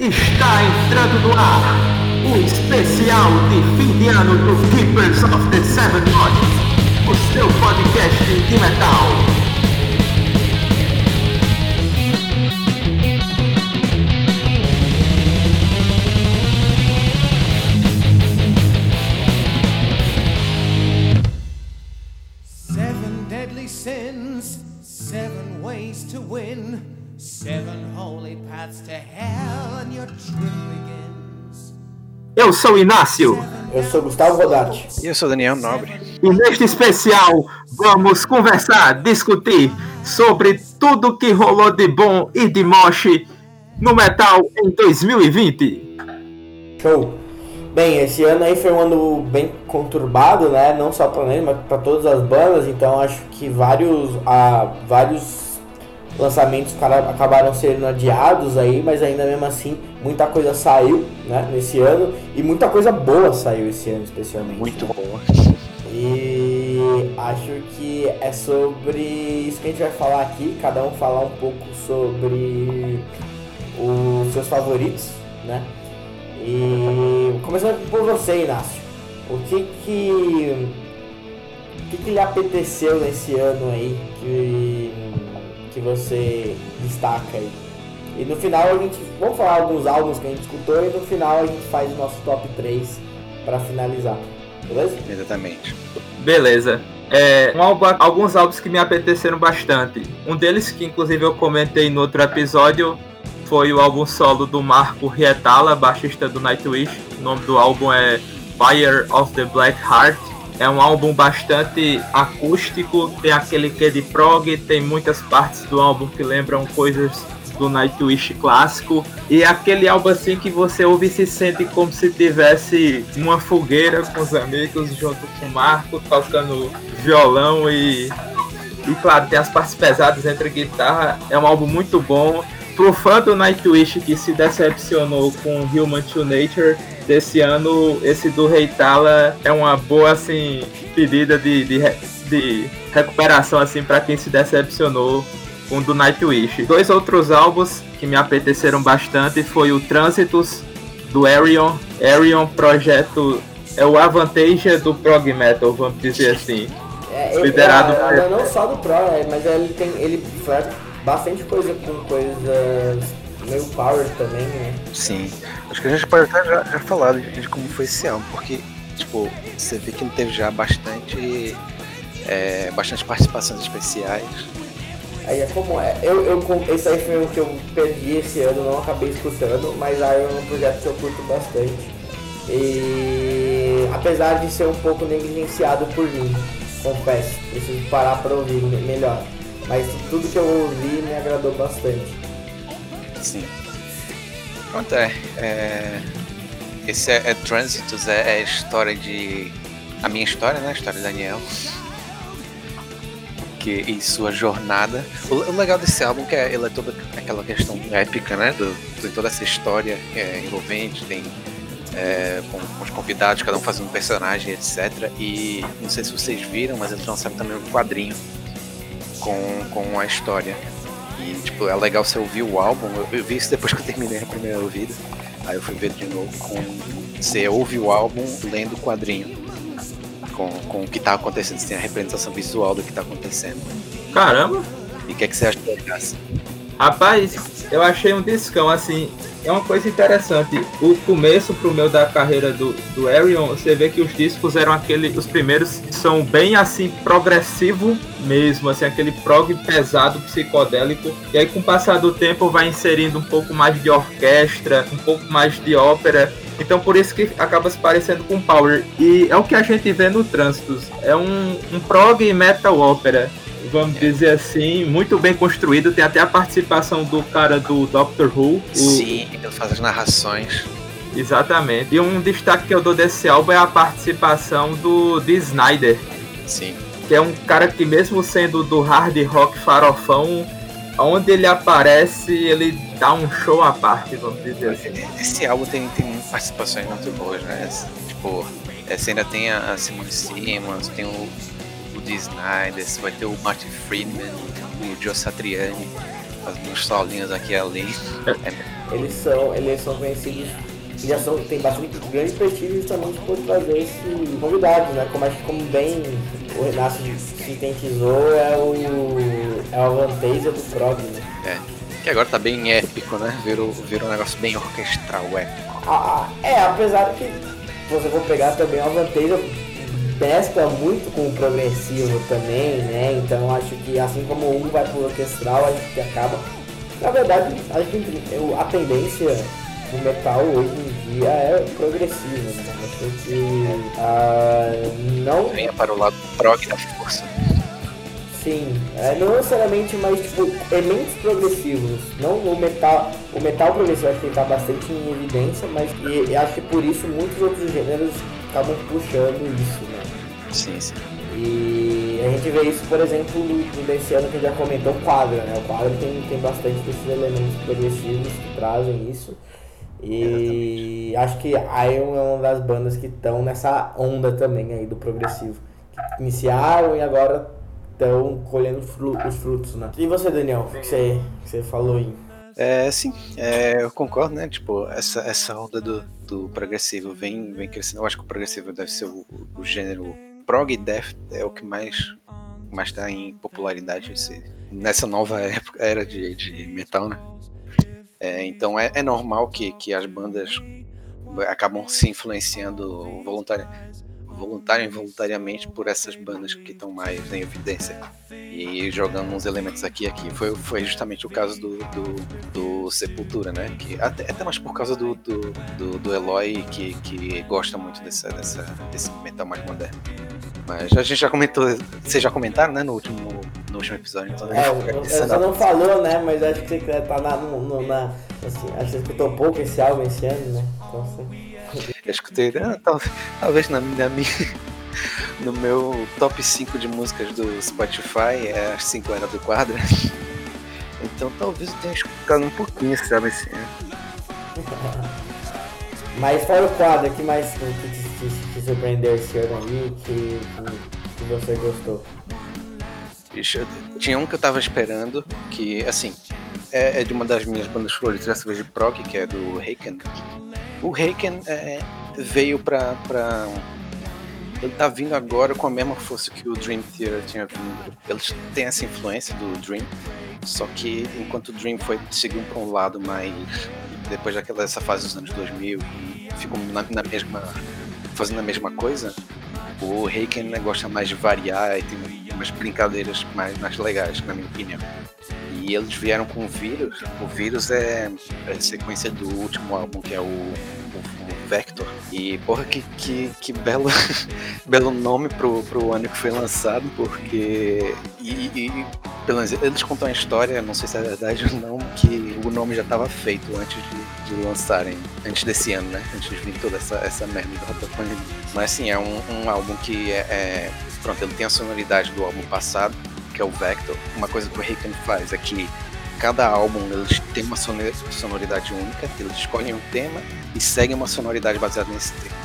Está entrando no ar o especial de fim de ano do Keepers of the Seven Gods, o seu podcast de metal. Eu sou o Inácio Eu sou Gustavo Rodarte. E eu sou Daniel Nobre. e neste especial vamos conversar, discutir sobre tudo que rolou de bom e de moche no metal em 2020. Show. Bem, esse ano aí foi um ano bem conturbado, né? Não só para nele, mas para todas as bandas. Então acho que vários, ah, vários lançamentos acabaram sendo adiados aí, mas ainda mesmo assim muita coisa saiu, né? Nesse ano e muita coisa boa saiu esse ano, especialmente. Muito boa. E acho que é sobre isso que a gente vai falar aqui, cada um falar um pouco sobre os seus favoritos, né? E começando por você, Inácio. O que que o que, que lhe apeteceu nesse ano aí que, que você destaca aí? E no final a gente vamos falar alguns álbuns que a gente escutou e no final a gente faz o nosso top 3 para finalizar. Beleza? Exatamente. Beleza. É, um álbum- alguns álbuns que me apeteceram bastante. Um deles, que inclusive eu comentei no outro episódio, foi o álbum solo do Marco Rietala, baixista do Nightwish. O nome do álbum é Fire of the Black Heart. É um álbum bastante acústico, tem aquele que de prog, tem muitas partes do álbum que lembram coisas do Nightwish clássico. E aquele álbum assim que você ouve e se sente como se tivesse uma fogueira com os amigos junto com o Marco, tocando violão e. E claro, tem as partes pesadas entre guitarra. É um álbum muito bom. Pro fã do Nightwish que se decepcionou com Human to Nature desse ano, esse do Reitala é uma boa assim pedida de, de, de recuperação assim para quem se decepcionou com o do Nightwish. Dois outros álbuns que me apeteceram bastante foi o Trânsitos do Arion. Arion projeto é o Avantage do prog metal, vamos dizer assim. É, Liderado é, por- não só do Pro, é, mas ele tem. Ele faz bastante coisa com coisas meio power também, né? Sim. Acho que a gente pode até já, já falar de, de como foi esse ano, porque, tipo, você vê que ele teve já bastante. É, bastante participações especiais. Aí é como é. Eu, eu, esse aí foi o que eu perdi esse ano, não acabei escutando, mas aí é um projeto que eu curto bastante. E apesar de ser um pouco negligenciado por mim, confesso, preciso parar pra ouvir me- melhor. Mas tudo que eu ouvi me agradou bastante. Sim. Pronto, é. é, esse é, é Trânsitos, é, é história de. A minha história, né? A história de Daniel. Que, e sua jornada. O, o legal desse álbum que é, ele é toda aquela questão épica, né? Do, tem toda essa história é, envolvente, tem é, com, com os convidados, cada um fazendo um personagem, etc. E não sei se vocês viram, mas eles lançaram também um quadrinho com, com a história. E, tipo, é legal você ouvir o álbum. Eu, eu vi isso depois que eu terminei a primeira ouvida. Aí eu fui ver de novo com. Você ouve o álbum lendo o quadrinho. Com, com o que tá acontecendo. Você tem a representação visual do que tá acontecendo. Caramba! E o que é que você acha graça? Rapaz, eu achei um discão, assim, é uma coisa interessante. O começo pro meu da carreira do, do Arion, você vê que os discos eram aquele, os primeiros são bem assim, progressivo mesmo, assim, aquele prog pesado, psicodélico. E aí com o passar do tempo vai inserindo um pouco mais de orquestra, um pouco mais de ópera. Então por isso que acaba se parecendo com Power. E é o que a gente vê no Trânsitos. É um, um prog metal ópera vamos dizer assim, muito bem construído. Tem até a participação do cara do Doctor Who. o- Sim, ele faz as narrações. Exatamente. E um destaque que eu dou desse álbum é a participação do Dee Snyder, Sim. que é um cara que mesmo sendo do hard rock farofão, onde ele aparece, ele dá um show à parte, vamos dizer assim. Esse álbum tem, tem participações muito boas, né? Tipo, é, você ainda tem a a Simone Simmons, tem o, o Dee Snyder, você vai ter o Martin Friedman, o Joe Satriani, fazendo uns solinhos aqui ali. É, eles são, eles são conhecidos já são, tem bastante grande prestígio justamente por trazer esse convidados, né? Como acho como bem o Renato sintetizou é o é a vantagem do prog, né? É. Que agora tá bem épico, né? Virou, virou um negócio bem orquestral, épico. Ah, é, apesar que você for pegar também a vantagem pesca muito com o progressivo também, né? Então acho que assim como um vai pro orquestral, a gente acaba. Na verdade, acho que a tendência do metal hoje em dia é progressivo, né? Acho que uh, não. Venha para o lado prog da força. Sim, é, não necessariamente, mas tipo, elementos progressivos. Não o metal. O metal progressivo acho que está bastante em evidência, mas e, acho que por isso muitos outros gêneros acabam puxando isso? Sim, sim. E a gente vê isso, por exemplo, nesse ano que a gente já comentou o quadro, né? O quadro tem, tem bastante desses elementos progressivos que trazem isso. E Exatamente. acho que Iron é uma das bandas que estão nessa onda também aí do progressivo. Que iniciaram e agora estão colhendo os frutos, né? E você, Daniel, o que você, que você falou aí? É, sim, é, eu concordo, né? Tipo, essa, essa onda do, do progressivo vem, vem crescendo. Eu acho que o progressivo deve ser o, o gênero prog death é o que mais mais está em popularidade esse, nessa nova época, era de, de metal, né? É, então é, é, normal que, que as bandas acabam se influenciando voluntariamente voluntário e involuntariamente por essas bandas que estão mais em evidência e jogando uns elementos aqui e aqui. Foi, foi justamente o caso do, do, do Sepultura, né? Que até, até mais por causa do, do, do, do Eloy, que, que gosta muito dessa, dessa, desse metal mais moderno. Mas a gente já comentou, vocês já comentaram, né, no último, no último episódio. Então é, você não falou, né, mas acho que você tá na, no, na assim, acho que você escutou pouco esse álbum esse ano, né? Então, assim... Eu escutei, ah, talvez, talvez na, na minha, no meu top 5 de músicas do Spotify, é as 5 era do quadro. Então talvez eu tenha escutado um pouquinho, sabe assim. Né? Mas fora o quadro, que mais que te, te, te surpreendeu esse ano aí, que, que, você gostou? Tinha um que eu tava esperando, que assim, é, é de uma das minhas bandas favoritas dessa vez de prog, que é do Haken. O Haken é, veio pra, pra. Ele tá vindo agora com a mesma força que o Dream Theater tinha vindo. Eles têm essa influência do Dream, só que enquanto o Dream foi seguindo pra um lado mais. Depois daquela essa fase dos anos 2000, ficou na, na mesma. fazendo a mesma coisa, o Haken gosta mais de variar e tem umas brincadeiras mais, mais legais, na minha opinião. E eles vieram com o vírus. O vírus é, a sequência do último álbum, que é o, o, o Vector. E, porra, que, que, que belo, belo nome pro, pro ano que foi lançado, porque. E, e pelo menos eles contam a história, não sei se é verdade ou não, que o nome já estava feito antes de, de, lançarem, antes desse ano, né? Antes de vir toda essa, essa merda da pandemia. Mas assim, é um, um álbum que é, é. Pronto, ele tem a sonoridade do álbum passado, que é o Vector, uma coisa que o Ricken faz é que cada álbum eles tem uma sonoridade única, eles escolhem um tema e seguem uma sonoridade baseada nesse tema.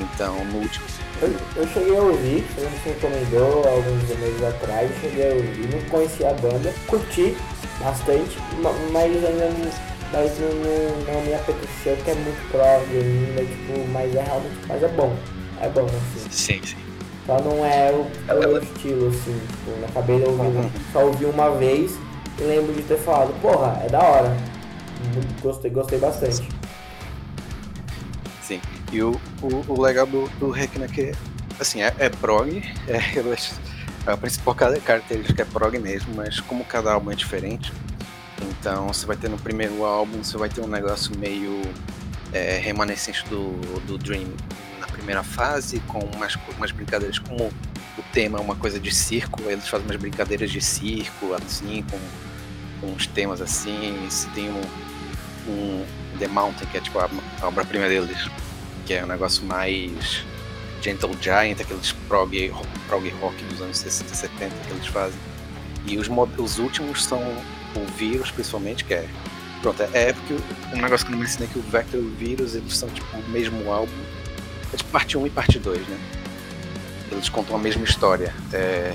Então, no último. Eu, eu cheguei a ouvir, você recomendou alguns meses atrás, cheguei a ouvir, não conhecia a banda, curti bastante, mas ainda não, mas não, não, não me apeteceu, que é muito prog ainda, tipo, mas é realmente, mas é bom, é bom assim. Sim, sim. Só não é o, o meu estilo, assim, tipo, na cabeça eu ouvi, só ouvi uma vez e lembro de ter falado, porra, é da hora. Gostei, gostei bastante. Sim, e o, o, o legal do, do Requiem é que, assim, é, é prog, é, é a principal característica é prog mesmo, mas como cada álbum é diferente, então você vai ter no primeiro álbum, você vai ter um negócio meio é, remanescente do, do Dream primeira fase, com umas, umas brincadeiras como o tema é uma coisa de circo, eles fazem umas brincadeiras de circo, assim, com, com uns temas assim, se tem um, um The Mountain, que é tipo a, a obra-prima deles, que é um negócio mais Gentle Giant, aqueles prog, prog rock dos anos 60 e 70 que eles fazem. E os, os últimos são o Vírus, principalmente, que é. Pronto, é porque o, um negócio que eu não mencionei é que o Vector e o Vírus eles são tipo o mesmo álbum, é tipo parte 1 e parte 2, né? Eles contam a mesma história é,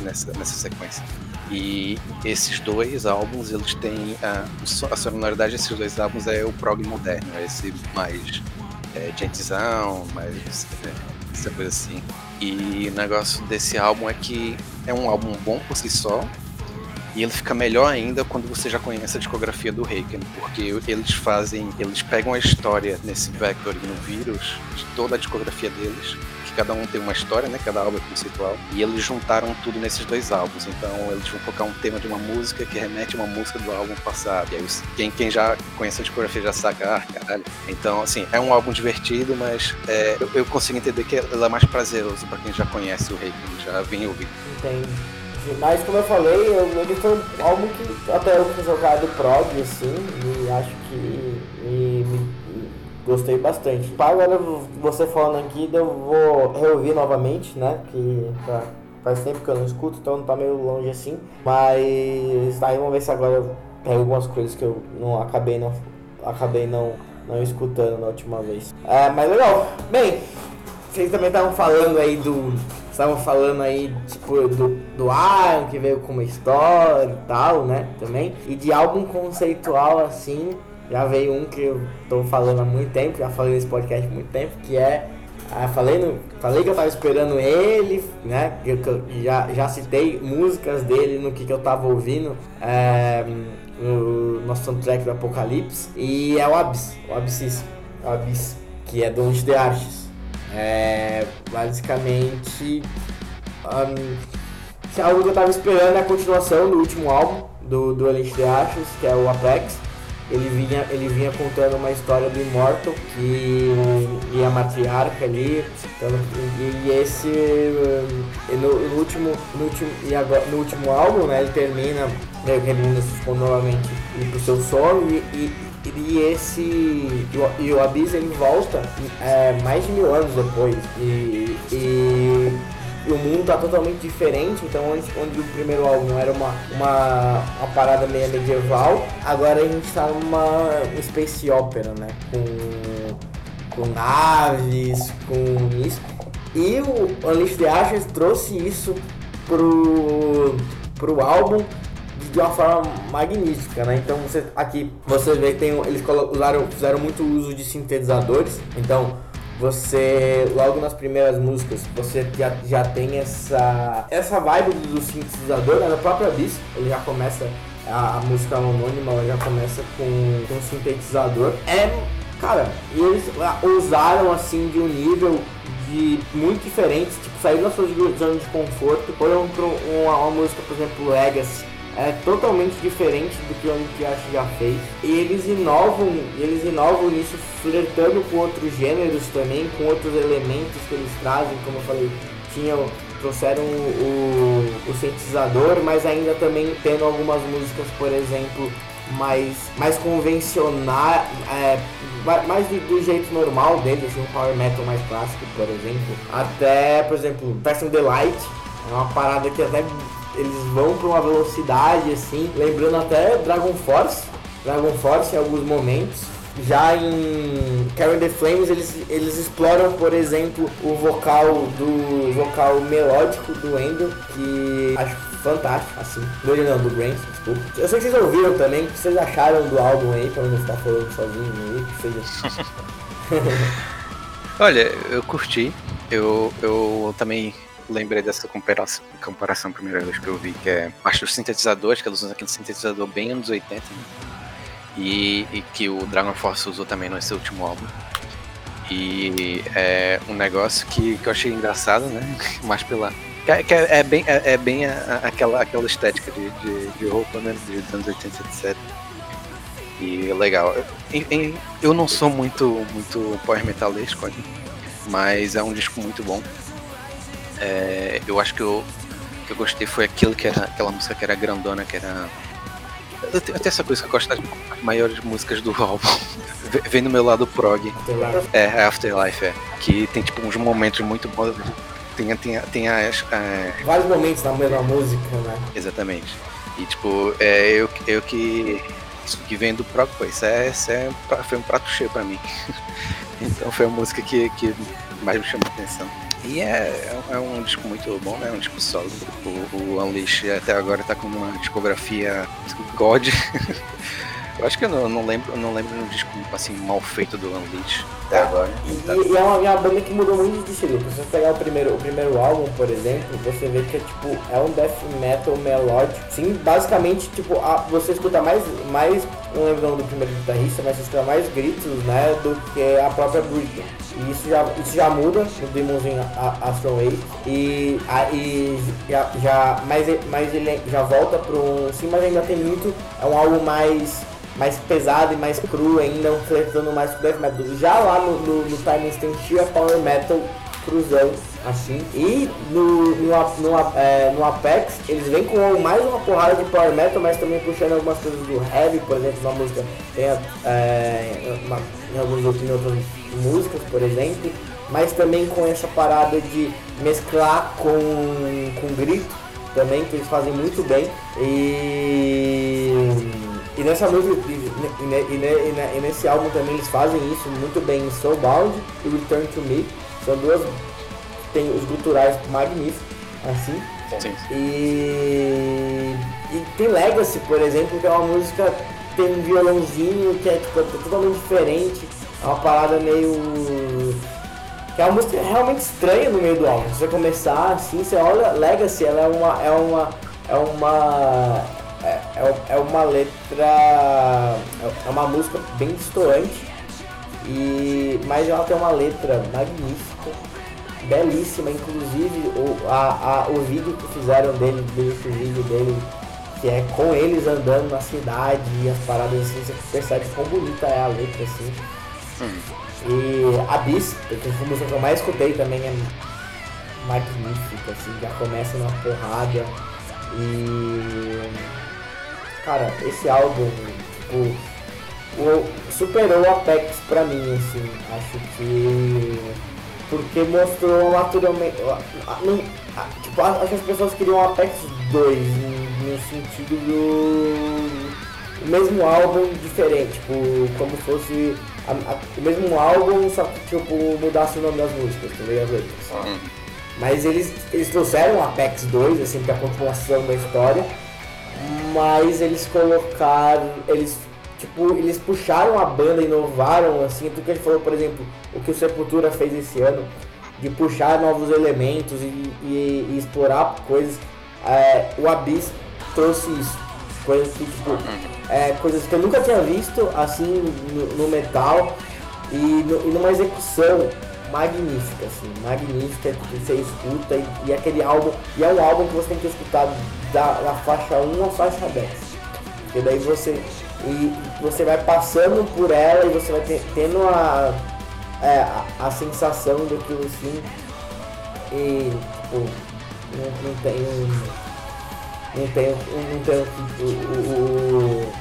nessa, nessa sequência. E esses dois álbuns, eles têm a, a sonoridade desses dois álbuns é o prog moderno, é esse mais é, mais é, essa coisa assim. E o negócio desse álbum é que é um álbum bom por si só, e ele fica melhor ainda quando você já conhece a discografia do Haken, porque eles fazem, eles pegam a história nesse Vector e no Vírus, de toda a discografia deles, que cada um tem uma história, né? Cada álbum é conceitual. E eles juntaram tudo nesses dois álbuns. Então eles vão colocar um tema de uma música que remete a uma música do álbum passado. E aí quem, quem já conhece a discografia já saca, ah, caralho. Então, assim, é um álbum divertido, mas é, eu, eu, consigo entender que ele é mais prazeroso para quem já conhece o Haken, já vem ouvindo. Entendi. Mas como eu falei, eu, ele foi álbum que até eu fui jogado prog, assim, e acho que e, me, gostei bastante. Agora você falando aqui, eu vou reouvir novamente, né? Que tá, faz tempo que eu não escuto, então não tá meio longe assim. Mas aí vamos ver se agora eu pego algumas coisas que eu não acabei não. Acabei não, não escutando na última vez. É, mas legal. Bem, vocês também estavam falando aí do estavam falando aí, tipo, do, do Iron, que veio com uma história e tal, né? Também. E de álbum conceitual, assim, já veio um que eu tô falando há muito tempo, já falei nesse podcast há muito tempo, que é. Ah, falei, no, falei que eu tava esperando ele, né? Eu, eu já, já citei músicas dele no que, que eu tava ouvindo. É, no nosso soundtrack do Apocalipse. E é o Abyss, o Abyss, o Abyss, que é do Onde The Arches. É, basicamente, um, é algo que eu tava esperando é a continuação do último álbum do, do Elite the Ashes, que é o Apex. Ele vinha, ele vinha contando uma história do Immortal que, e a matriarca ali. Então, e, e esse. No, no, último, no, último, e agora, no último álbum, né, ele termina. Ele se novamente ir pro seu solo e, e e esse. E o Abyss ele volta é, mais de mil anos depois. E, e, e, o mundo tá totalmente diferente. Então, onde, onde o primeiro álbum era uma, uma, uma parada meio medieval, agora a gente tá numa space opera, né? Com, com naves, com isso. E o Unleashed the Ashes trouxe isso pro, pro álbum de uma forma magnífica, né? Então você aqui você vê que tem eles usaram, fizeram muito uso de sintetizadores. Então você logo nas primeiras músicas você já, já tem essa essa vibe do sintetizador, né? Própria Abyss, ele já começa a, a música anônima, ela já começa com, com sintetizador. É, cara, eles usaram assim de um nível de muito diferente, tipo, saíram da sua zona de conforto, foram pra uma, uma música, por exemplo, Legacy, é totalmente diferente do que o Onikiashi já fez. E eles inovam, eles inovam nisso, flertando com outros gêneros também, com outros elementos que eles trazem, como eu falei, tinham trouxeram o, o, o sintetizador, mas ainda também tendo algumas músicas, por exemplo, mais, mais convencional, é, mais do, do, jeito normal deles, assim, um power metal mais clássico, por exemplo. Até, por exemplo, Person Delight, é uma parada que até eles vão para uma velocidade assim, lembrando até Dragon Force, Dragon Force em alguns momentos. Já em Carry the Flames eles, eles exploram, por exemplo, o vocal do vocal melódico do Endo, que acho fantástico, assim. Do não, do Brains, desculpa. Eu sei que vocês ouviram também, o que vocês acharam do álbum aí, pra não ficar falando sozinho aí, que seja. Olha, eu curti. Eu, eu também lembrei dessa comparação, comparação a primeira vez que eu vi, que é acho os sintetizadores, que eles usam aquele sintetizador bem anos 80, né? e, e, que o Dragon Force usou também nesse último álbum. E é um negócio que, que eu achei engraçado, né? Mais pela. Que é, é, bem, é, é bem a, a, aquela, aquela estética de, de, de roupa, né? Dos anos 80, etc. E é legal. Eu, eu não sou muito, muito power metalesco, mas é um disco muito bom. É, eu acho que eu, que eu gostei foi aquilo que era aquela música que era grandona, que era. Eu tenho até essa coisa que eu gosto das maiores músicas do álbum. Vem do meu lado prog. Afterlife. É, Afterlife, é. Que tem tipo uns momentos muito bons. Tem, tem, tem as. É... Vários momentos na mesma música, né? Exatamente. E tipo, é, eu, eu que. Isso que vem do prog, pô, isso, é, isso é, foi um prato cheio pra mim. então foi a música que, que mais me chamou a atenção. E é, é um disco muito bom, né? Um disco sólido. O, o Unleash até agora tá com uma discografia God. eu acho que eu não, não lembro, não lembro de um disco assim mal feito do Unleash até agora. E, e é, uma, é uma banda que mudou muito de estilo. Se você pegar o primeiro, o primeiro álbum, por exemplo, você vê que é tipo, é um death metal melódico. Sim, basicamente, tipo, a, você escuta mais, mais, não lembro o nome do primeiro guitarrista, mas escuta mais gritos, né, do que a própria Britney. E isso já, isso já muda no Demons Astral Age. E, a, e já, já, mas, mas ele já volta para um. Sim, mas ainda tem muito. É um álbum mais, mais pesado e mais cru, ainda flertando mais com Death Metal. Já lá no, no, no Time Instant tinha Power Metal cruzão assim. E no, no, no, é, no, Apex eles vêm com mais uma porrada de power metal, mas também puxando algumas coisas do heavy, por exemplo, na música tem é, uma, em algumas outras músicas, por exemplo, mas também com essa parada de mesclar com, com grito também, que eles fazem muito bem. E, e nessa música, e, e, e, e, nesse álbum também eles fazem isso muito bem em Soulbound e Return to Me. São duas. Tem os guturais magníficos, assim. Sim. E, e tem Legacy, por exemplo, que é uma música tem um violãozinho que é tipo, totalmente diferente. É uma parada meio. Que é uma música realmente estranha no meio do álbum. Se você começar assim, você olha Legacy, ela é uma. É uma. É uma. É, é, é uma letra. É uma música bem distoante. E, mas ela tem uma letra magnífica, belíssima, inclusive o, a, a, o vídeo que fizeram dele, desse vídeo dele, que é com eles andando na cidade e as paradas assim, você percebe quão bonita é a letra assim. E Abyss, que foi a música que eu mais escutei também, é magnífica, assim, já começa na porrada. E. Cara, esse álbum, tipo, superou o Apex pra mim, assim, acho que. Porque mostrou naturalmente. Tipo, acho que as pessoas queriam o Apex 2, no sentido do. O mesmo álbum diferente, tipo, como se fosse a, a, o mesmo álbum, só que tipo, mudasse o nome das músicas, também as letras. Mas eles, eles trouxeram o Apex 2, assim, pra continuação da história, mas eles colocaram. Eles tipo, eles puxaram a banda, inovaram, assim, tudo que ele falou, por exemplo, o que o Sepultura fez esse ano, de puxar novos elementos e, e, e explorar coisas, é, o Abyss trouxe isso, coisas que, tipo, é, coisas que eu nunca tinha visto, assim, no, no metal, e, no, e, numa execução magnífica, assim, magnífica, que você escuta, e, e, aquele álbum, e é um álbum que você tem que escutar da, da faixa 1 à faixa 10, porque daí você e você vai passando por ela e você vai tendo a, é, a, a, sensação daquilo assim e tipo, não, não tem não tenho não tenho o, o, o,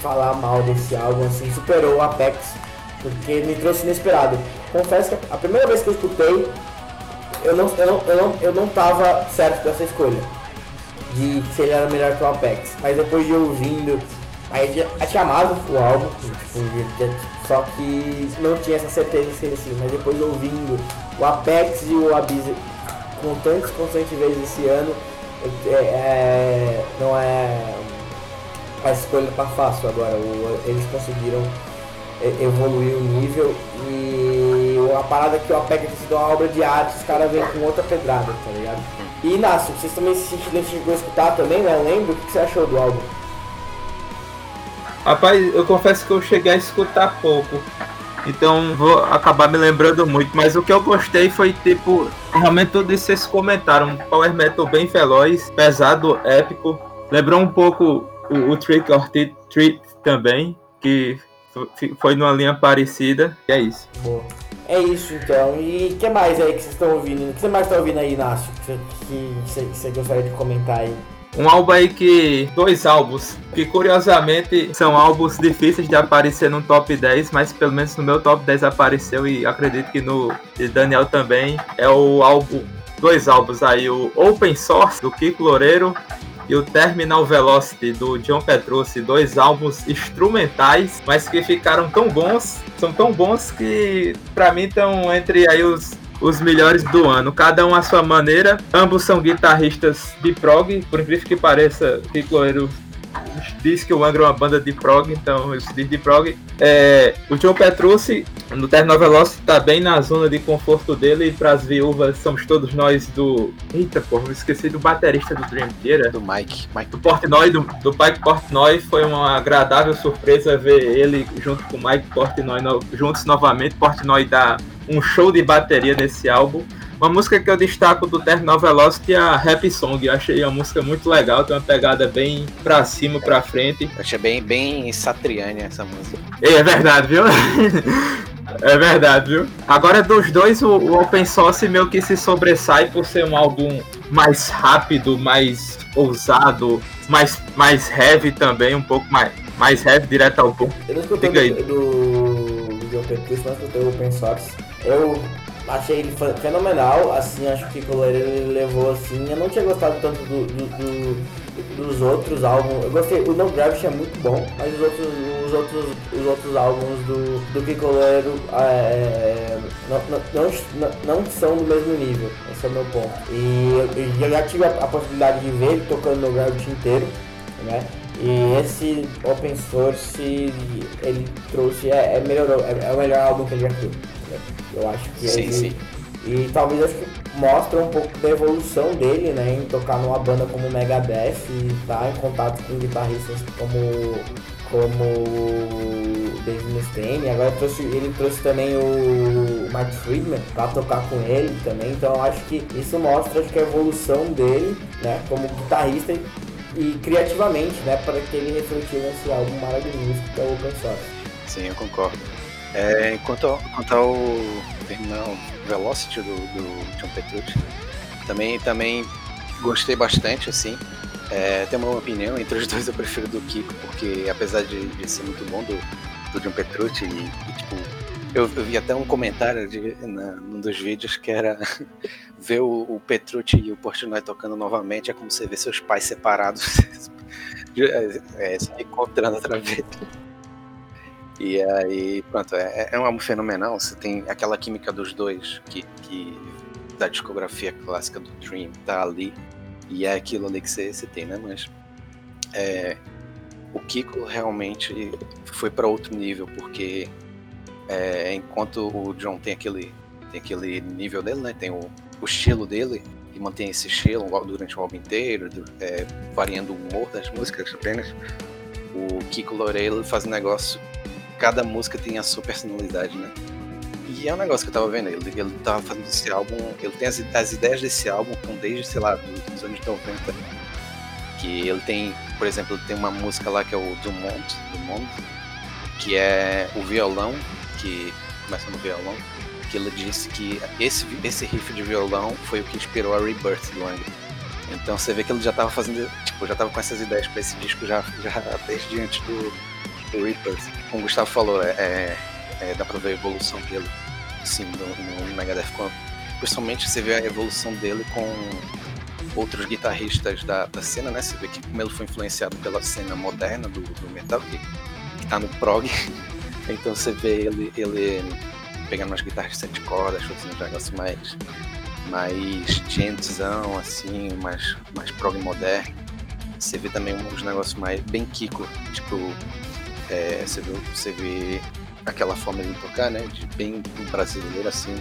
falar mal desse álbum assim superou o Apex porque me trouxe inesperado. Confesso que a primeira vez que eu escutei eu não, eu não, eu não, eu não tava certo dessa escolha de se ele era melhor que o Apex. Mas depois de ouvindo Aí já amado o álbum, tipo, só que não tinha essa certeza se assim, mas depois ouvindo o Apex e o Abyss com tantos constantes vezes esse ano, é, é, não é a escolha tá fácil agora. O, eles conseguiram evoluir o nível e a parada que o Apex tem sido uma obra de arte, os caras vêm com outra pedrada, tá ligado? E Inácio, vocês também se chegou a escutar também, né? Lembro, o que você achou do álbum? Rapaz, eu confesso que eu cheguei a escutar pouco. Então vou acabar me lembrando muito. Mas o que eu gostei foi, tipo, realmente tudo isso vocês comentaram. Um power metal bem veloz, pesado, épico. Lembrou um pouco o, o Trick or Treat também, que foi numa linha parecida. E é isso. Boa. É isso então. E o que mais aí que vocês estão ouvindo? O que você mais está ouvindo aí, Inácio? Que você, que você gostaria de comentar aí? Um álbum aí que. Dois álbuns. Que curiosamente são álbuns difíceis de aparecer no top 10, mas pelo menos no meu top 10 apareceu e acredito que no de Daniel também. É o álbum. Dois álbuns aí, o Open Source do Kiko Loureiro e o Terminal Velocity do John Petrucci, dois álbuns instrumentais, mas que ficaram tão bons, são tão bons que para mim estão entre aí os os melhores do ano, cada um à sua maneira. Ambos são guitarristas de prog, por incrível que pareça, Kiko Loureiro diz que o Angra é uma banda de prog, então eu diz de prog. É, o John Petrucci, no Terno Velocity, tá bem na zona de conforto dele, e para as viúvas somos todos nós do. Eita, porra, eu esqueci do baterista do Dream Theater. Do Mike. Mike. Do Portnoy, do, do Mike Portnoy, foi uma agradável surpresa ver ele junto com o Mike Portnoy no, juntos novamente. Portnoy dá um show de bateria nesse álbum. Uma música que eu destaco do Terminal Velocity é a Happy Song. Eu achei a música muito legal, tem uma pegada bem pra cima, pra frente. Eu achei bem, bem satriane essa música. É verdade, viu? É verdade, viu? Agora dos dois, o, o Open Source meio que se sobressai por ser um álbum mais rápido, mais ousado, mais, mais heavy também, um pouco mais, mais heavy, direto ao ponto. Eu não escutei do, do, do Open Source, não escutei o Open Source. Eu achei ele fe- fenomenal, assim, acho que o ele levou assim. Eu não tinha gostado tanto do, do- do- dos outros álbuns. Eu gostei, o No Gravity é muito bom, mas os outros, os outros, os outros álbuns do, do Kiko Loureiro é, não, não, não, não são do mesmo nível. Esse é o meu ponto. E eu, eu já tive a, a possibilidade de ver ele tocando no Gravity inteiro, né? E esse open source ele trouxe, é, é, melhorou, é, é o melhor álbum que ele já fez. Eu acho que Sim, ele, sim. E talvez acho que mostra um pouco da evolução dele, né? Em tocar numa banda como o Megadeth e estar em contato com guitarristas como como o Dave Mustaine, agora trouxe, ele trouxe também o Mike Friedman pra tocar com ele também, então eu acho que isso mostra acho que a evolução dele, né, como guitarrista e, criativamente, né, para que ele refletiu nesse álbum maravilhoso que é o Open Source. Sim, eu concordo. É, quanto, ao, quanto ao terminal Velocity do, do John Petrucci, também, também gostei bastante, assim. É, tem uma opinião, entre os dois eu prefiro do Kiko, porque apesar de, de ser muito bom do, do John Petrucci, e, e, tipo, eu, eu vi até um comentário de, na, num dos vídeos que era ver o, o Petrucci e o Portnoy tocando novamente é como você ver seus pais separados é, é, se encontrando outra vez. E aí, pronto, é, é um álbum fenomenal. Você tem aquela química dos dois que, que da discografia clássica do Dream tá ali. E é aquilo ali que você, você tem, né? Mas é, o Kiko realmente foi para outro nível, porque é, enquanto o John tem aquele, tem aquele nível dele, né? Tem o, o estilo dele, e mantém esse estilo durante o álbum inteiro, é, variando o humor das músicas apenas. O Kiko Loureiro faz um negócio cada música tem a sua personalidade, né? E é um negócio que eu tava vendo, ele, ele tava fazendo esse álbum, ele tem as, as ideias desse álbum estão desde, sei lá, dos, anos 90. Que ele tem, por exemplo, tem uma música lá que é o do Monde que é o violão, que começa no violão, que ele disse que esse, esse riff de violão foi o que inspirou a Rebirth do Angra. Então você vê que ele já tava fazendo, tipo, já tava com essas ideias pra esse disco já, já desde antes do, do Rebirth. Como o Gustavo falou, é, é, é, dá pra ver a evolução dele, assim, no, no Megadeth. Principalmente você vê a evolução dele com outros guitarristas da, da cena, né? Você vê que como ele foi influenciado pela cena moderna do, do metal, que, que tá no prog. Então você vê ele, ele pegando umas guitarras de sete cordas, fazendo negócio mais, mais gentzão, assim, mais, mais prog moderno. Você vê também uns negócios mais bem Kiko, tipo, é, você, vê, você vê aquela forma de tocar, né? De bem brasileiro, assim.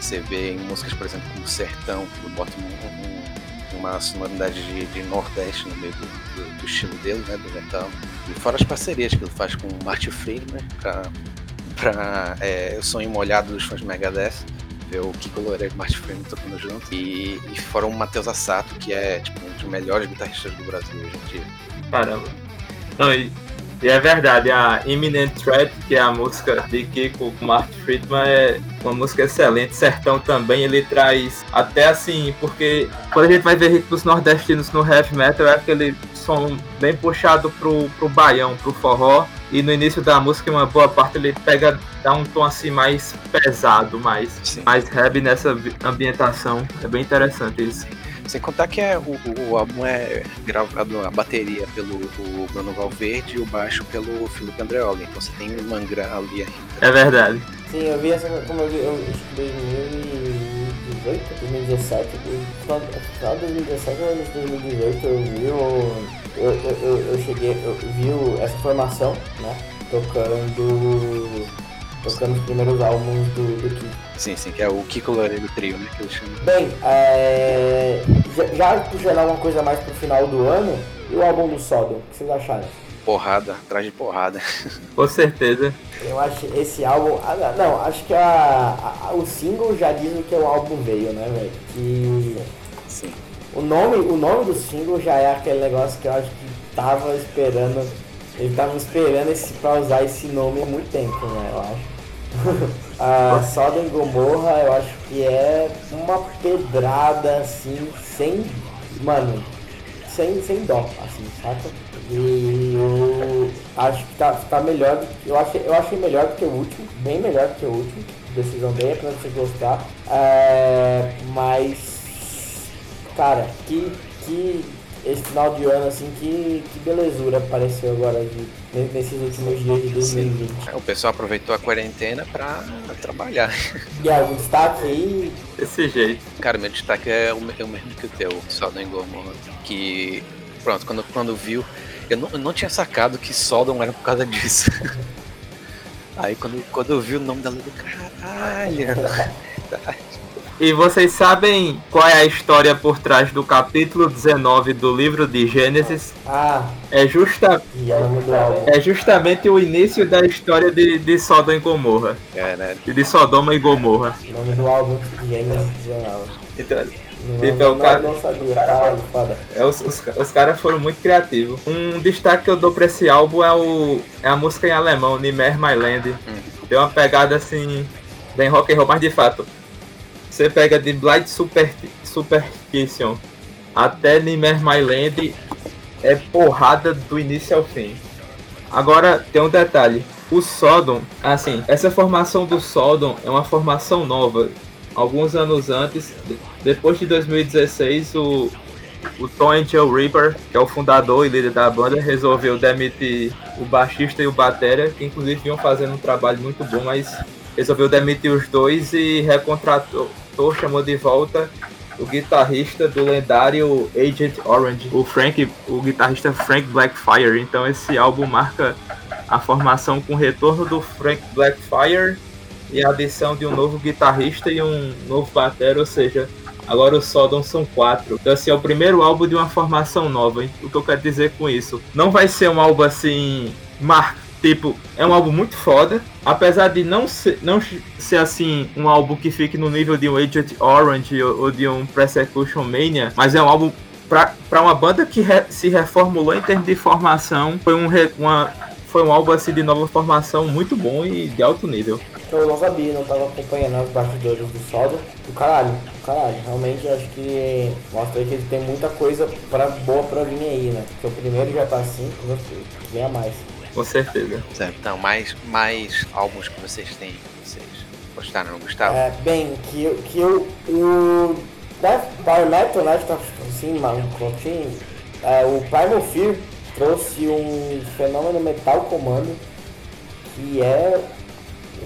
Você vê em músicas, por exemplo, como Sertão, que bota um- um- uma sonoridade de, de Nordeste no meio do, do- do estilo dele, né? Do metal. E fora as parcerias que ele faz com o Martin Friedman pra, pra é, o sonho molhado dos fãs de Megadeth. Ver o Kiko Loureiro e o Martin Friedman tocando junto. E, e fora o Matheus Assato, que é tipo, um dos melhores guitarristas do Brasil hoje em dia. Caramba. Não, e, e é verdade, a Imminent Threat, que é a música de Kiko com Mark Friedman, é uma música excelente. Sertão também, ele traz até assim, porque quando a gente vai ver ritmos nordestinos no heavy metal, é aquele som bem puxado pro, pro baião, pro forró. E no início da música, uma boa parte ele pega, dá um tom assim mais pesado, mais, Sim. mais heavy nessa ambientação. É bem interessante isso. Sem contar que é, o, o- o álbum é gravado a bateria pelo o Bruno Valverde e o baixo pelo Felipe Andreoli. Então você tem um mangra ali ainda. É verdade. Sim, eu vi essa, como eu vi, eu acho que 2018, 2017, no final de 2017 ou 2018 eu vi o. Eu, eu, eu, eu cheguei, eu vi o, essa formação, né? Tocando. Tocando os primeiros álbuns do, do Kiko. Sim, sim, que é o Kiko Loureiro Trio, né? Que eles chamam. Bem, é, já, puxando alguma coisa mais pro final do ano, e o álbum do Sodom, o que vocês acharam? Porrada, atrás de porrada. Com certeza. Eu acho esse álbum. ah, Não, acho que a, a- o single já diz o que o álbum veio, né, velho? Que Sim. o nome, o nome do single já é aquele negócio que eu acho que tava esperando. Ele tava esperando esse, pra usar esse nome há muito tempo, né? Eu acho. a Sodom Gomorra eu acho que é uma pedrada assim, sem. Mano, sem, sem dó, assim, saca? E eu acho que tá, tá melhor. Eu achei, eu achei melhor do que o último, bem melhor do que o último. Decisão bem, pra você gostar. É, mas. Cara, que. que esse final de ano assim, que, que belezura apareceu agora de, nesses últimos dias de 2020. O pessoal aproveitou a quarentena pra trabalhar. E algum destaque aí? Desse jeito. Cara, meu destaque é o, é o mesmo que o teu, Sodom e Gomorra. Que, pronto, quando, quando viu, eu não, eu não tinha sacado que Sodom era por causa disso. Aí quando, quando eu vi o nome da letra, caralho. E vocês sabem qual é a história por trás do capítulo 19 do livro de Gênesis? Ah, É, justa, e é é justamente o início da história de, de Sodoma e Gomorra. É, né? E de Sodoma e Gomorra. O nome do álbum Gênesis 19. Então, Então, não, cara- não sabia, caralho, foda. é, os, os, os caras foram muito criativos. Um destaque que eu dou pra esse álbum é, o, é a música em alemão, Nimer My Land. Tem uma pegada assim, bem rock and roll, mas de fato, você pega de Blind Super, Superstition até Nimer My Land, é porrada do início ao fim. Agora tem um detalhe. O Sodom, assim, essa formação do Sodom é uma formação nova. Alguns anos antes, de- depois de 2016, o, o Tom Angel Reaper, que é o fundador e líder da banda, resolveu demitir o baixista e o batera, que inclusive vinham fazendo um trabalho muito bom, mas resolveu demitir os dois e recontratou, chamou de volta o guitarrista do lendário Agent Orange, o Frank, o guitarrista Frank Blackfire. Então esse álbum marca a formação com o retorno do Frank Blackfire e a adição de um novo guitarrista e um novo batera, ou seja, agora o Sodom são quatro. Então assim, é o primeiro álbum de uma formação nova. hein? O que eu quero dizer com isso? Não vai ser um álbum assim, mar... tipo, é um álbum muito foda, apesar de não ser, não ser assim um álbum que fique no nível de um Agent Orange ou, ou de um Persecution Mania, mas é um álbum pra uma banda que re- se reformulou em termos de formação, foi um, re- uma, foi um álbum assim de nova formação muito bom e de alto nível. Eu não sabia, não tava acompanhando os bastidores do Soda. Do caralho, do caralho. Realmente eu acho que mostra que ele tem muita coisa pra, boa pra vir aí, né? Porque o primeiro já tá assim, venha mais. Com certeza. Certo. Então, mais, mais álbuns que vocês têm, que vocês gostaram, não gostaram? É, bem, que, eu- que eu. O. Né, Power Metal, né? Que tá assim, mano, continho, é, o Primal Fear trouxe um fenômeno metal comando que é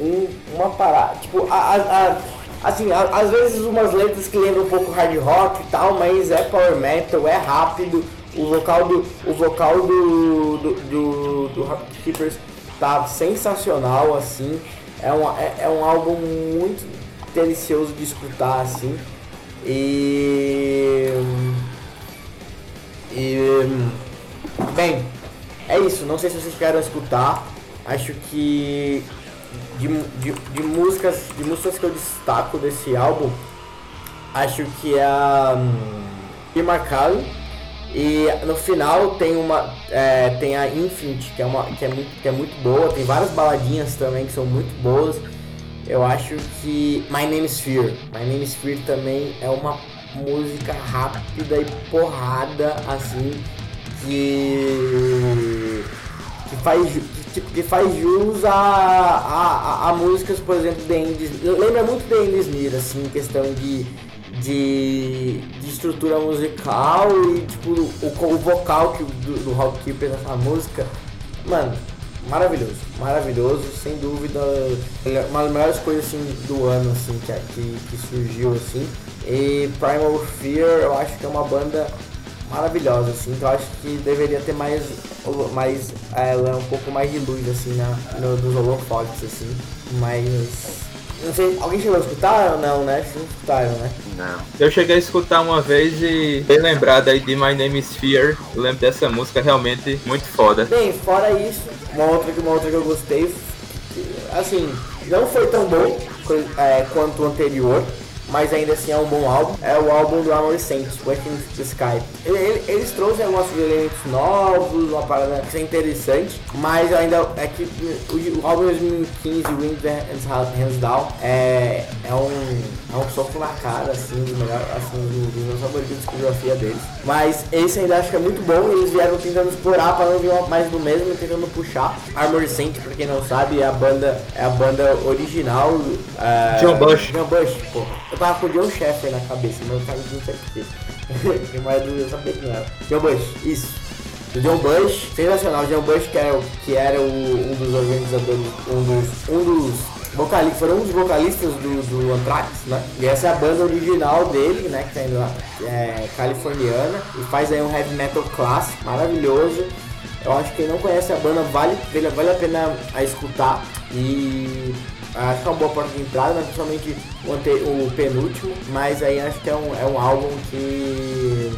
um, uma parada. Tipo, a, a- a- assim, a- às vezes umas letras que lembram um pouco hard rock e tal, mas é power metal, é rápido. O vocal do. O vocal do. do, do, do Keepers tá sensacional, assim. É um, é, é um álbum muito delicioso de escutar, assim. E. E. Bem, é isso. Não sei se vocês querem escutar. Acho que de, de, de músicas de músicas que eu destaco desse álbum, acho que é a hum, Irma. E no final tem uma é, tem a Infinite, que é, uma, que, é muito, que é muito boa, tem várias baladinhas também que são muito boas. Eu acho que My Name is Fear. My Name is Fear também é uma música rápida e porrada, assim, que, que, faz, tipo, que faz jus a, a, a, músicas, por exemplo, de. Lembra muito de Indies Mir, assim, em questão de, de, de estrutura musical e tipo o, o vocal que, do, do Rock Keeper nessa música. Mano, maravilhoso, maravilhoso, sem dúvida, uma das melhores coisas assim do ano assim que, que, que surgiu assim. E Primal Fear eu acho que é uma banda maravilhosa, assim, então eu acho que deveria ter mais, mais ela um pouco mais de luz assim na, no, dos holofotes, assim, mas não sei, alguém chegou a escutar ou não, né? Vocês não escutaram, né? Não. Eu cheguei a escutar uma vez e bem lembrado aí de My Name is Fear. Eu lembro dessa música realmente muito foda. Bem, fora isso, uma outra, uma outra que eu gostei, assim, não foi tão bom é, quanto o anterior, mas ainda assim é um bom álbum. É o álbum do Amor Saints, Waking the Sky. Ele, eles trouxeram alguns elementos novos, uma parada que é interessante, mas ainda é que o, álbum 2015, Wind Hands Down, é, é, um, é um soco na cara, assim, do melhor, assim, dos, meus favoritos de discografia deles. Mas esse ainda acho que é muito bom e eles vieram tentando explorar para não vir mais do mesmo, tentando puxar. Armor Saint, pra quem não sabe, é a banda, é a banda original. É, John Bush. John Bush, pô tava com o John Sheffer na cabeça, mas eu tava não sei porquê. mas eu sabia que não era. John Bush, isso. O John Bush, sensacional. O John Bush, que era, que era o, um dos organizadores, um dos, um dos vocalistas, foram um dos vocalistas do, do Anthrax, né? E essa é a banda original dele, né? Que tá indo lá, é, californiana. E faz aí um heavy metal clássico, maravilhoso. Eu acho que quem não conhece a banda vale, vale a pena a escutar. E Acho que é uma boa porta de entrada, mas principalmente o, ante, o penúltimo. Mas aí acho que é um, é um álbum que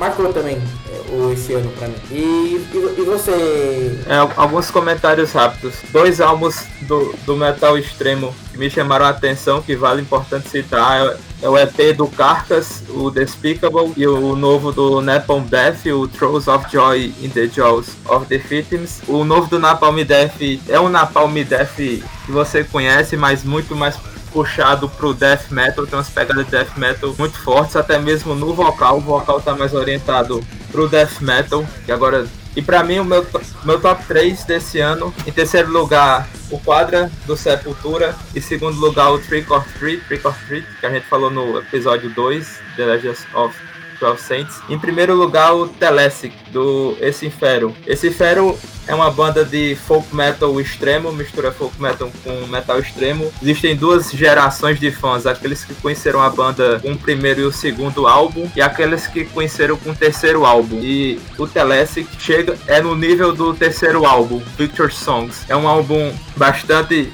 marcou também é, esse ano pra mim. E, e, e você? É, alguns comentários rápidos. Dois álbuns do, do metal extremo que me chamaram a atenção, que vale importante citar. É, é o EP do Carcass, o Despicable, e o novo do Napalm Death, o Throws of Joy in the Jaws of the Victims. O novo do Napalm Death é um Napalm Death que você conhece, mas muito mais puxado pro death metal, tem umas pegadas de death metal muito fortes, até mesmo no vocal, o vocal tá mais orientado pro death metal, que agora e para mim o meu, meu top 3 desse ano, em terceiro lugar, o Quadra do Sepultura, em segundo lugar o Trick or Treat, Trick or Treat, que a gente falou no episódio 2, The Legend of 12 Saints. Em primeiro lugar, o Telesic, do Esse Infero. Esse Infero é uma banda de folk metal extremo, mistura folk metal com metal extremo. Existem duas gerações de fãs, aqueles que conheceram a banda com o primeiro e o segundo álbum, e aqueles que conheceram com o terceiro álbum. E o Telesic chega é no nível do terceiro álbum, Victor Songs. É um álbum bastante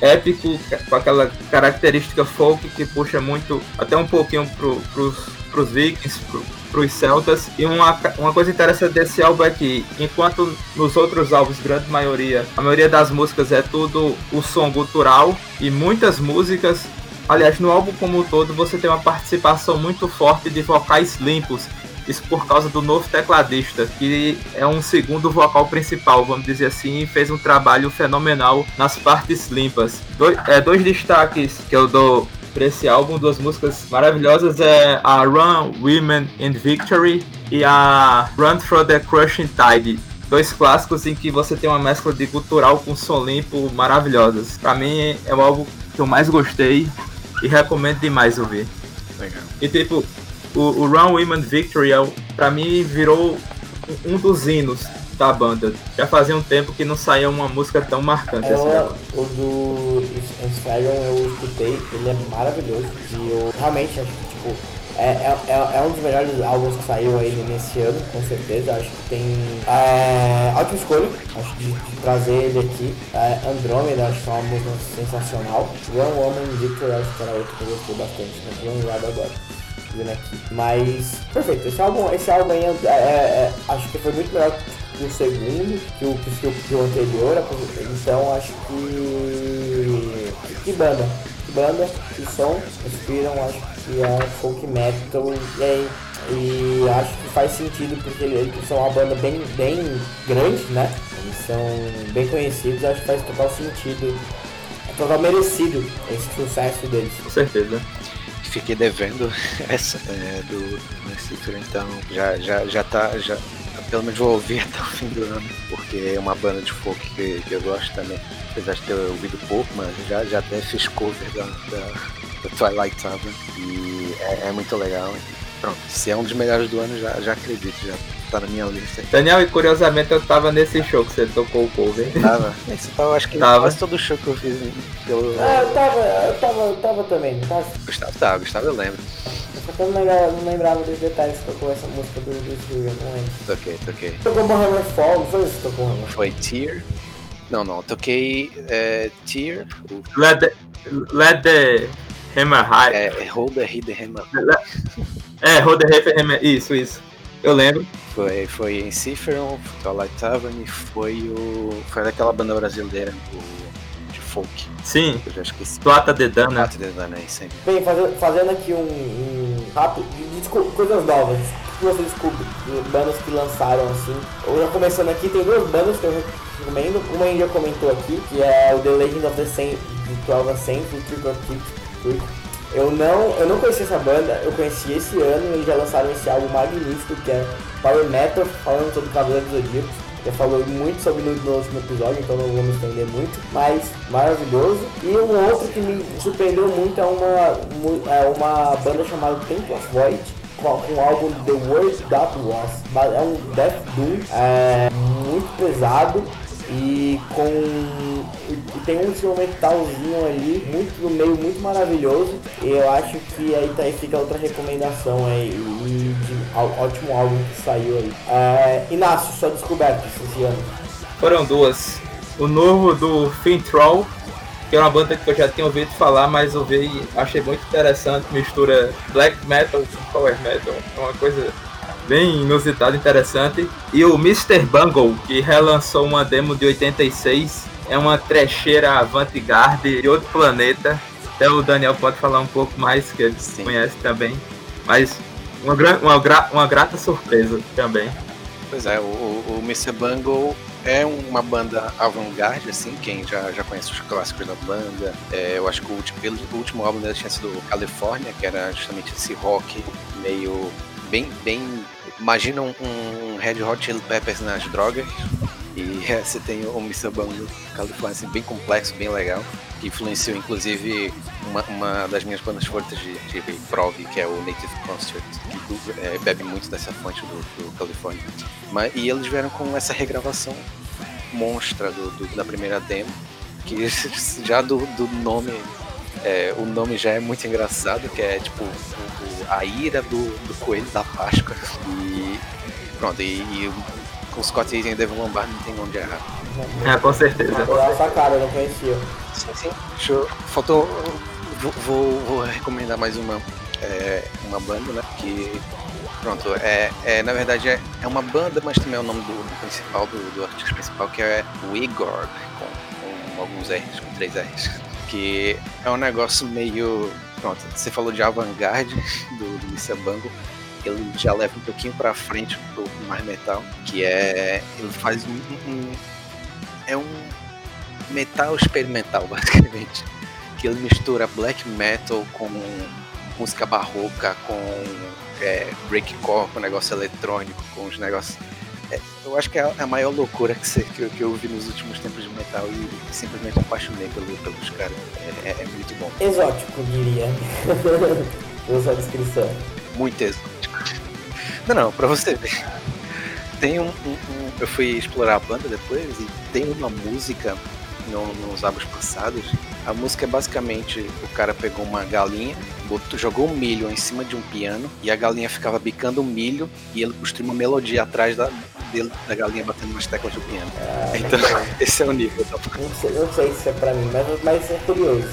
épico, com aquela característica folk que puxa muito, até um pouquinho pro, pros pros Vikings, pro, pros Celtas. E uma, uma coisa interessante desse álbum é que, enquanto nos outros álbuns, grande maioria, a maioria das músicas é tudo o som gutural e muitas músicas. Aliás, no álbum como um todo, você tem uma participação muito forte de vocais limpos. Isso por causa do novo tecladista, que é um segundo vocal principal, vamos dizer assim, e fez um trabalho fenomenal nas partes limpas. Dois, é, dois destaques que eu dou para esse álbum. Duas músicas maravilhosas é a Run, Women and Victory e a Run Through the Crushing Tide. Dois clássicos em que você tem uma mescla de cultural com som limpo maravilhosas. Para mim é o álbum que eu mais gostei e recomendo demais ouvir. Legal. E tipo, o, o Run Women Victory é, para mim virou um dos hinos da banda. Já fazia um tempo que não saía uma música tão marcante é, assim. O do Inspiron eu escutei, ele é maravilhoso. E eu realmente acho que tipo, é, é, é, é, um dos melhores álbuns que saiu aí nesse ano, com certeza. Acho que tem. É, ótima escolha, acho de, de trazer ele aqui. É, Andrômeda, acho que é uma música sensacional. One Woman Victor, acho que era outro que eu gostei bastante, não tô lembrado agora. Aqui. Mas, perfeito, esse álbum, esse álbum aí é, é, acho que foi muito melhor o segundo que o, que o, que o anterior. Então acho que. Que banda. Que banda, que som, inspiram, acho que é um folk metal e, aí, e acho que faz sentido porque eles são uma banda bem, bem grande, né? Eles são bem conhecidos, acho que faz total sentido. É total merecido esse sucesso deles. Com certeza fiquei devendo essa é, do Cifra, então já, já, já tá. Já, pelo menos vou ouvir até o fim do ano, porque é uma banda de folk que, que eu gosto também. Apesar de ter ouvido pouco, mas já, já até fiz cover da, da, da Twilight Tavern e é, é, muito legal. Pronto, se é um dos melhores do ano, já, já acredito, já tá na minha lista. Daniel, e curiosamente eu tava nesse show que você tocou o cover. Tava. Esse tava, acho que Tava. quase todo show que eu fiz pelo. Ah, eu tava, eu tava, eu tava também, não tava? Gustavo tava, Gustavo eu lembro. Só que eu não lembrava, não lembrava dos detalhes que tocou essa música do, do Steve, eu não lembro. Toquei, toquei. Tocou Hammer Fall, não foi isso que tocou Hammer Foi Tear. Não, não, toquei é, Tear, Let the, let the Hammer High. é, Hold the Hit the Hammer. É, Hold the Hammer, isso, isso. Eu lembro. Foi, foi em Cipheron, Twilight Tavern, foi o. Foi daquela banda brasileira o, folk. Sim, Eu já esqueci. Plata de Dana. Mate de Dana aí, sempre. Bem, fazendo, fazendo aqui um, um rápido, desco- coisas novas. O que você descobre? de Bandas que lançaram assim. Eu já começando aqui, tem duas bandas que eu recomendo. Uma a gente já comentou aqui, que é o The Legend of the Saint, de 12 Ascent, do Trick or. Trick. Eu não, eu não conhecia essa banda, eu conheci esse ano e eles já lançaram esse álbum magnífico que é Power Metal, falando sobre Cavaleiro dos Zodíacos. Já falou muito sobre no, último episódio, então não vou me estender muito, mas maravilhoso. E um outro que me surpreendeu muito é uma, é uma banda chamada Temple of Void, com o álbum The World That Was. É um Death Doom é, muito pesado e com e, tem um instrumentalzinho ali muito no meio muito maravilhoso e eu acho que aí, tá, aí fica outra recomendação aí de ótimo álbum que saiu aí é, Inácio sua descoberta esse ano Foram duas. O novo do Fintroll, que é uma banda que eu já tinha ouvido falar, mas ouvi e achei muito interessante. Mistura black metal com power metal. É uma coisa bem inusitada, interessante. E o Mr. Bungle, que relançou uma demo de 86. É uma trecheira avant-garde de outro planeta. Até o Daniel pode falar um pouco mais, que ele Sim. conhece também. Mas uma, gra- uma, gra- uma grata surpresa também. Pois é, o, o, Mr. Bungle é uma banda avant-garde, assim, quem já, já conhece os clássicos da banda. É, eu acho que o último, o último álbum dele tinha sido California, que era justamente esse rock meio bem, bem... Imagina um, um Red Hot Chili Peppers nas drogas. E é, você tem o Mr. Bungle California, assim, bem complexo, bem legal. Que influenciou, inclusive, uma, uma das minhas bandas favoritas de, de que é o Native Concert, que é, bebe muito dessa fonte do, do California. Mas, e eles vieram com essa regravação monstra do, do- da primeira demo, que já do, do nome, é, o nome já é muito engraçado, que é tipo o- a ira do, do coelho da Páscoa. E pronto, e, e com o Scott Eaton e Devin Lombardi não tem onde errar. É, com certeza. Vou dar essa cara, eu não conhecia Sim, sim. Eu... Faltou. Vou, vou, vou recomendar mais uma, é, uma banda, né? Que. Pronto, é, é, na verdade é, é uma banda, mas também é o nome do, do principal, do, do artista principal, que é o Igor, com, com alguns R's, com três R's. Que é um negócio meio. Pronto, você falou de avant-garde do, do Mr. Bungle. Ele já leva um pouquinho pra frente pro mais metal, que é. Ele faz um- um é um metal experimental, basicamente. Que ele mistura black metal com música barroca, com é, breakcore, com negócio eletrônico, com os negócios. É, eu acho que é a maior loucura que, você- que eu, que eu vi nos últimos tempos de metal e simplesmente apaixonei pelo, pelos caras. É, é- é muito bom, exótico diria pela sua descrição muito exótico. Não, não, pra você ver. Tem um, um- um- Eu fui explorar a banda depois e tem uma música no- nos álbuns passados. A música é basicamente o cara pegou uma galinha, botou, jogou um milho em cima de um piano e a galinha ficava bicando o milho e ele construiu uma melodia atrás da, dele, da galinha batendo nas teclas do piano. Ah, Então, esse é o nível da Não sei, não sei se é pra mim, mas, mas é curioso.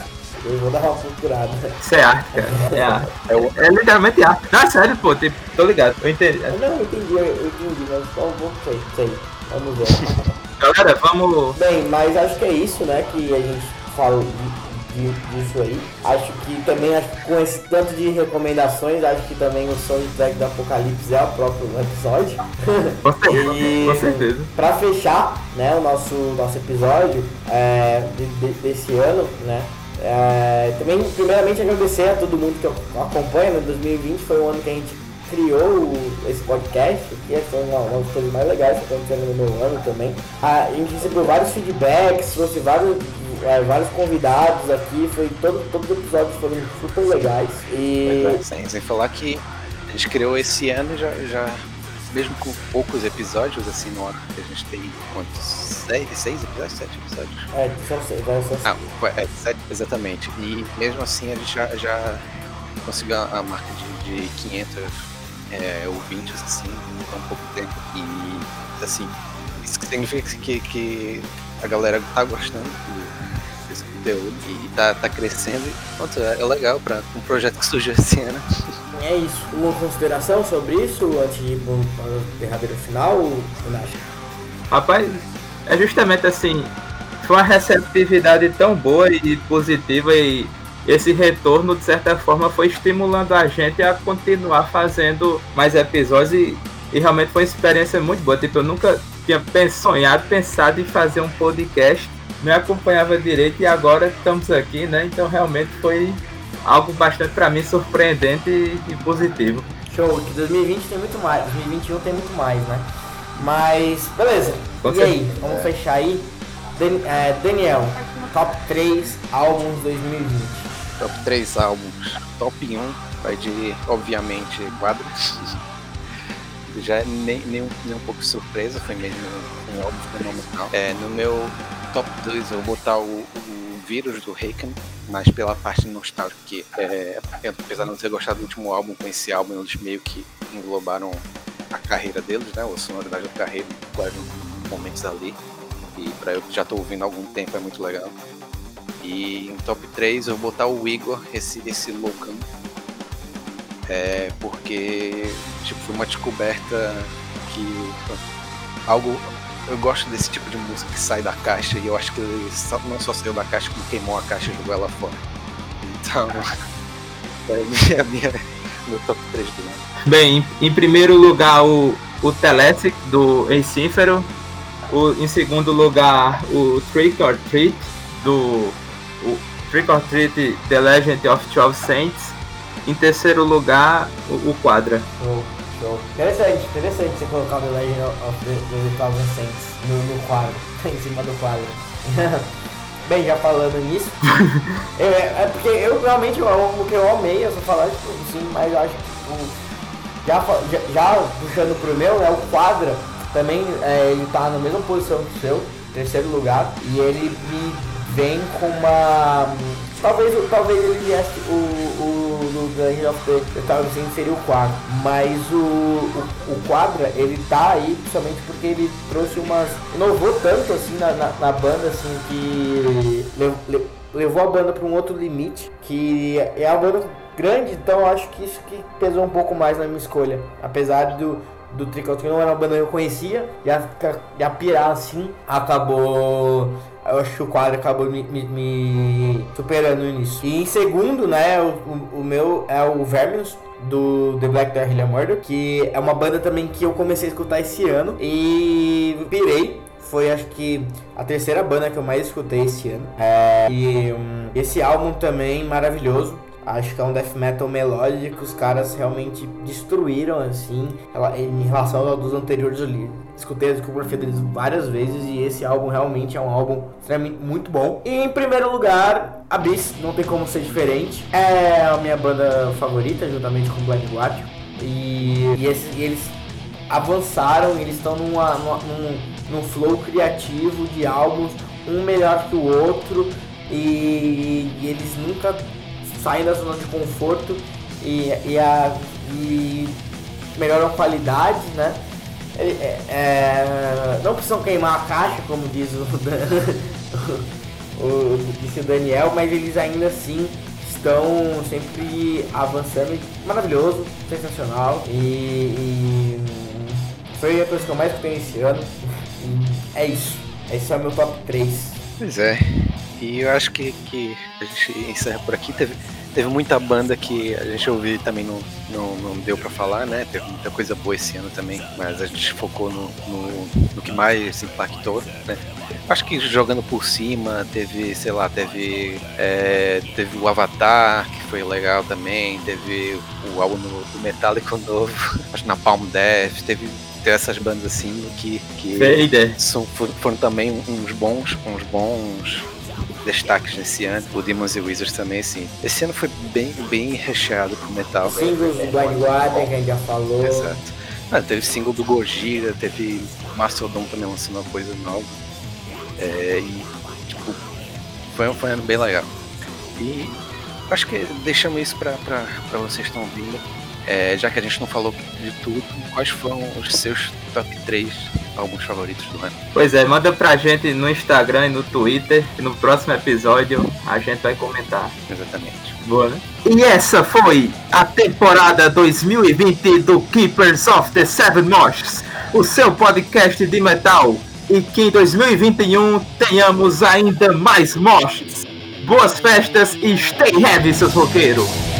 Eu vou dar uma procurada. Isso é arte, cara. É arte. É É literalmente arte. Não, é sério, pô. Tipo, tô ligado. Eu entendi. Não eu entendi, eu, eu entendi, mas só vou sei, sei. Vamos ver. Galera, vamos. Bem, mas acho que é isso, né, que a gente falou disso aí. Acho que também, acho que com esse tanto de recomendações, acho que também o soundtrack do Apocalipse é o próprio episódio. Com certeza. E- Com certeza. Pra fechar, né, o nosso, nosso episódio é, de- de- desse ano, né, é, também, primeiramente, agradecer a todo mundo que acompanha, né, 2020 foi o ano que a gente criou esse podcast, que foi uma, uma das coisas mais legais que aconteceram no meu ano também. A gente recebeu vários feedbacks, trouxe vários, é, vários convidados aqui, foi todo, todos os episódios foram super legais. E Sem, sem falar que a gente criou esse ano e já, já mesmo com poucos episódios, assim, no arco que a gente tem quantos? Seis, seis episódios? Sete episódios? É, são seis, foi- é, sete, exatamente. E mesmo assim a gente já, já conseguiu a, marca de, de 500 é, ouvintes, assim, em tão pouco tempo. E, assim, isso significa que, que a galera tá gostando do- desse conteúdo e tá, tá crescendo. E, pronto, é, é legal para um projeto que surgiu esse ano. É isso. Uma consideração sobre isso antes de ir para o derradeiro final, Nash? Rapaz, é justamente assim, foi uma receptividade tão boa e positiva e esse retorno, de certa forma, foi estimulando a gente a continuar fazendo mais episódios e, e realmente foi uma experiência muito boa. Tipo, eu nunca tinha sonhado, pensado em fazer um podcast, não acompanhava direito e agora estamos aqui, né? Então realmente foi algo bastante para mim surpreendente e, positivo. Show, que 2020 tem muito mais, 2021 tem muito mais, né? Mas, beleza. Com e aí, certeza. vamos fechar aí. Dan- é, Daniel, top 3 álbuns 2020. Top 3 álbuns. Top 1 vai de, obviamente, quadros. Já é nem, nem, um, nem um pouco surpresa, foi mesmo um álbum fenomenal. É, no meu top 2 eu vou botar o, o Vírus do Haken, mas pela parte nostálgica, que é, eu, apesar de não ter gostado do último álbum, com esse álbum eles meio que englobaram a carreira deles, né? A sonoridade da carreira, claro, momentos ali. E pra eu que já tô ouvindo há algum tempo é muito legal. E em top 3 eu vou botar o Igor, esse, esse loucão. É porque tipo, foi uma descoberta que algo. Eu gosto desse tipo de música que sai da caixa e eu acho que ele só- não só saiu da caixa, como queimou a caixa e jogou ela fora. Então, é minha, minha, meu top 3 do ano. Bem, em, primeiro lugar o, o Telesic do Encífero. O, em segundo lugar o Trick or Treat do o Trick or Treat The Legend of Twelve Saints. Em terceiro lugar o, o Quadra. Show, show. Interessante, interessante você colocar o The Legend of the, the Thousand Saints no, no quadro, em cima do quadro. Bem, já falando nisso, é, é porque eu realmente, o que eu amei, eu só falar, tipo, sim, mas eu acho que o, já, já, já puxando pro meu, né, o quadra também, é, ele tá na mesma posição que o seu, terceiro lugar, e ele me vem com uma. Talvez, talvez ele viesse o, o do Legend of the, Thousand seria o quadro, mas o, o, o quadra ele tá aí principalmente porque ele trouxe umas. inovou tanto assim na, na, na banda assim que lev- le- levou a banda para um outro limite que é a banda grande, então acho que isso que pesou um pouco mais na minha escolha, apesar do do Trick or Treat não era uma banda que eu conhecia, e a, a pirar assim acabou. Eu acho que o quadro acabou me, me- me superando nisso. E em segundo, né, o, o, meu é o Verminus, do The Black Dahlia Murder, que é uma banda também que eu comecei a escutar esse ano e pirei. Foi acho que a terceira banda que eu mais escutei esse ano. É, e hum, esse álbum também maravilhoso. Acho que é um death metal melódico os caras realmente destruíram, assim, em relação aos dos anteriores. Escutei a discografia deles várias vezes e esse álbum realmente é um álbum extremamente muito bom. E em primeiro lugar, Abyss, não tem como ser diferente. É a minha banda favorita, juntamente com Blind Guardian. E, e esses- e eles avançaram, eles estão numa, numa- num, num flow criativo de álbuns, um melhor que o outro, e, e eles nunca saem da zona de conforto e, e, a, e melhoram a qualidade, né? É, é, não precisam queimar a caixa, como diz o, Dan- o, disse o Daniel, mas eles ainda assim estão sempre avançando. Maravilhoso, sensacional. E, e foi a coisa que eu mais escutei esse ano. É isso. Esse é o meu top 3. Pois é. E eu acho que, que a gente encerra por aqui. Teve, teve muita banda que a gente ouviu e também não, não, não deu pra falar, né? Teve muita coisa boa esse ano também, mas a gente focou no, no, no que mais impactou, né? Acho que jogando por cima, teve, sei lá, teve, é, teve o Avatar, que foi legal também, teve o álbum do Metallica novo, acho que na Palm Death, teve, teve essas bandas assim que, que são, foram também uns bons, uns bons destaques nesse ano. O Demons e Wizards também, assim. Esse ano foi bem, bem recheado com metal. Singles do Blind que a gente já falou. Exato. Ah, teve single do Gojira, teve Mastodon também lançando uma coisa nova. É, e, tipo, foi, foi um ano bem legal. E acho que deixamos isso pra vocês que estão ouvindo. É, já que a gente não falou de tudo, quais foram os seus top 3 álbuns favoritos do ano? Pois é, manda pra gente no Instagram e no Twitter, que no próximo episódio a gente vai comentar. Exatamente. Boa, né? E essa foi a temporada 2020 do Keepers of the Seven Moshs, o seu podcast de metal. E que em 2021 tenhamos ainda mais moshs. Boas festas e stay heavy, seus roqueiros!